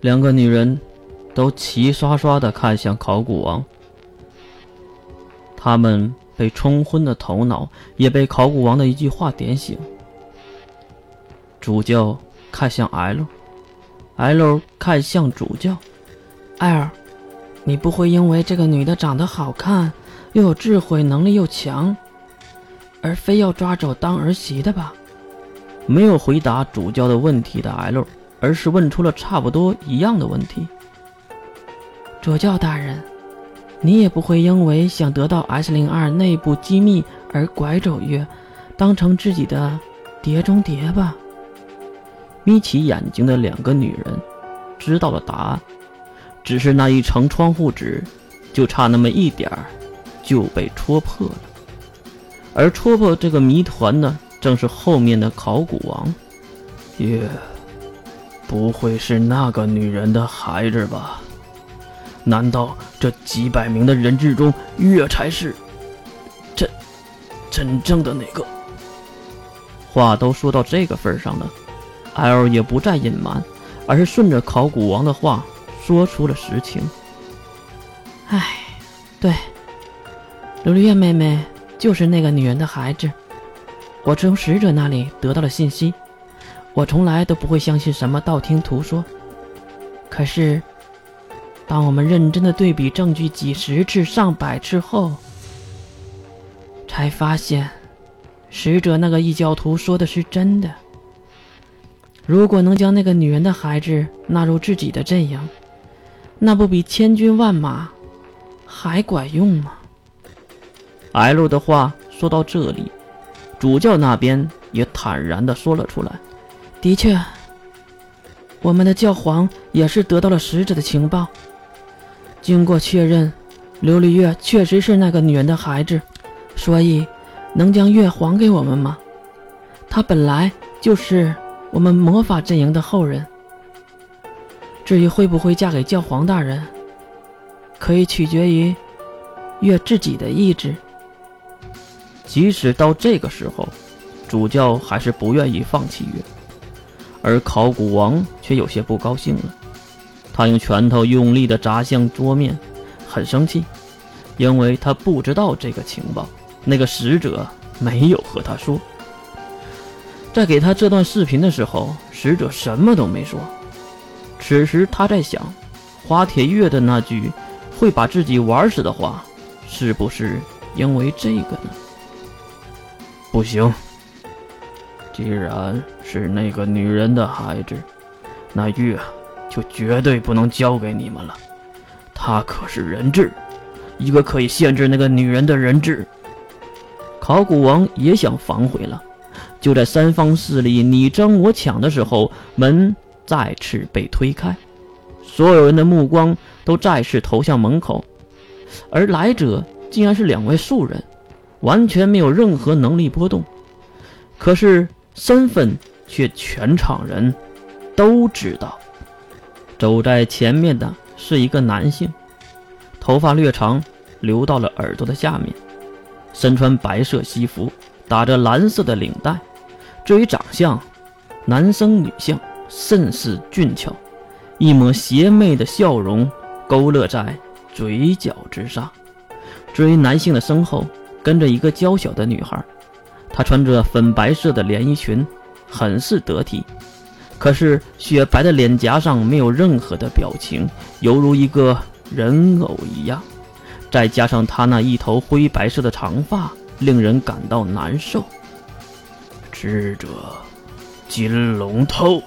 两个女人都齐刷刷的看向考古王，他们被冲昏的头脑也被考古王的一句话点醒。主教看向 L，L 看向主教，L，你不会因为这个女的长得好看，又有智慧，能力又强，而非要抓走当儿媳的吧？没有回答主教的问题的 L。而是问出了差不多一样的问题。主教大人，你也不会因为想得到 S 零二内部机密而拐走月，当成自己的碟中谍吧？眯起眼睛的两个女人知道了答案，只是那一层窗户纸就差那么一点儿就被戳破了。而戳破这个谜团呢，正是后面的考古王月。不会是那个女人的孩子吧？难道这几百名的人质中，月才是真真正的那个？话都说到这个份上了，L 也不再隐瞒，而是顺着考古王的话说出了实情。唉，对，琉璃月妹妹就是那个女人的孩子，我从使者那里得到了信息。我从来都不会相信什么道听途说。可是，当我们认真的对比证据几十次、上百次后，才发现，使者那个异教徒说的是真的。如果能将那个女人的孩子纳入自己的阵营，那不比千军万马还管用吗？L 的话说到这里，主教那边也坦然的说了出来。的确，我们的教皇也是得到了使者的情报。经过确认，琉璃月确实是那个女人的孩子，所以能将月还给我们吗？她本来就是我们魔法阵营的后人。至于会不会嫁给教皇大人，可以取决于月自己的意志。即使到这个时候，主教还是不愿意放弃月。而考古王却有些不高兴了，他用拳头用力地砸向桌面，很生气，因为他不知道这个情报，那个使者没有和他说。在给他这段视频的时候，使者什么都没说。此时他在想，花铁月的那句“会把自己玩死”的话，是不是因为这个呢？不行。既然是那个女人的孩子，那月就绝对不能交给你们了。她可是人质，一个可以限制那个女人的人质。考古王也想反悔了。就在三方势力你争我抢的时候，门再次被推开，所有人的目光都再次投向门口，而来者竟然是两位素人，完全没有任何能力波动。可是。身份却全场人都知道，走在前面的是一个男性，头发略长，留到了耳朵的下面，身穿白色西服，打着蓝色的领带。至于长相，男生女相，甚是俊俏，一抹邪魅的笑容勾勒在嘴角之上。至于男性的身后，跟着一个娇小的女孩。她穿着粉白色的连衣裙，很是得体，可是雪白的脸颊上没有任何的表情，犹如一个人偶一样。再加上她那一头灰白色的长发，令人感到难受。智者金龙头，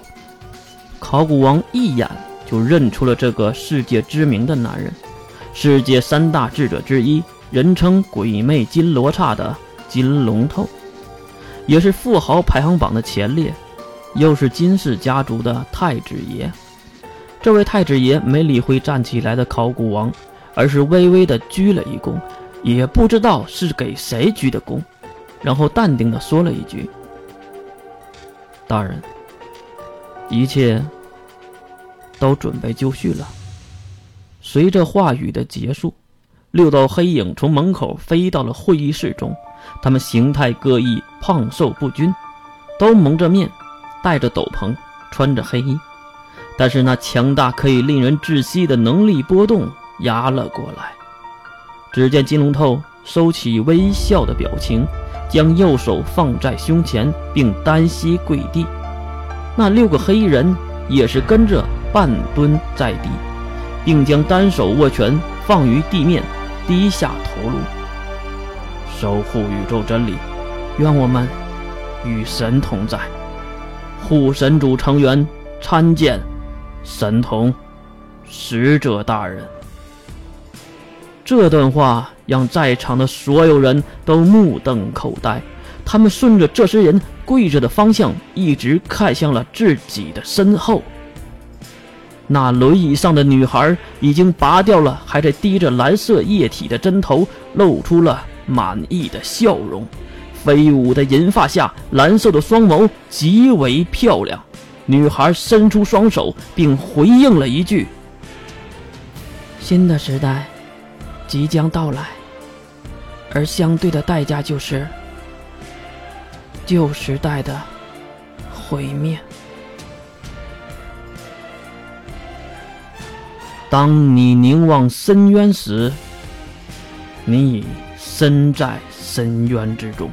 考古王一眼就认出了这个世界知名的男人，世界三大智者之一，人称鬼魅金罗刹的金龙头。也是富豪排行榜的前列，又是金氏家族的太子爷。这位太子爷没理会站起来的考古王，而是微微的鞠了一躬，也不知道是给谁鞠的躬，然后淡定的说了一句：“大人，一切都准备就绪了。”随着话语的结束，六道黑影从门口飞到了会议室中。他们形态各异，胖瘦不均，都蒙着面，戴着斗篷，穿着黑衣。但是那强大可以令人窒息的能力波动压了过来。只见金龙头收起微笑的表情，将右手放在胸前，并单膝跪地。那六个黑衣人也是跟着半蹲在地，并将单手握拳放于地面，低下头颅，守护宇宙真理，愿我们与神同在。护神主成员参见神童使者大人。这段话让在场的所有人都目瞪口呆，他们顺着这些人跪着的方向，一直看向了自己的身后。那轮椅上的女孩已经拔掉了还在滴着蓝色液体的针头，露出了满意的笑容。飞舞的银发下，蓝色的双眸极为漂亮。女孩伸出双手，并回应了一句：“新的时代即将到来，而相对的代价就是旧时代的毁灭。”当你凝望深渊时，你已身在深渊之中。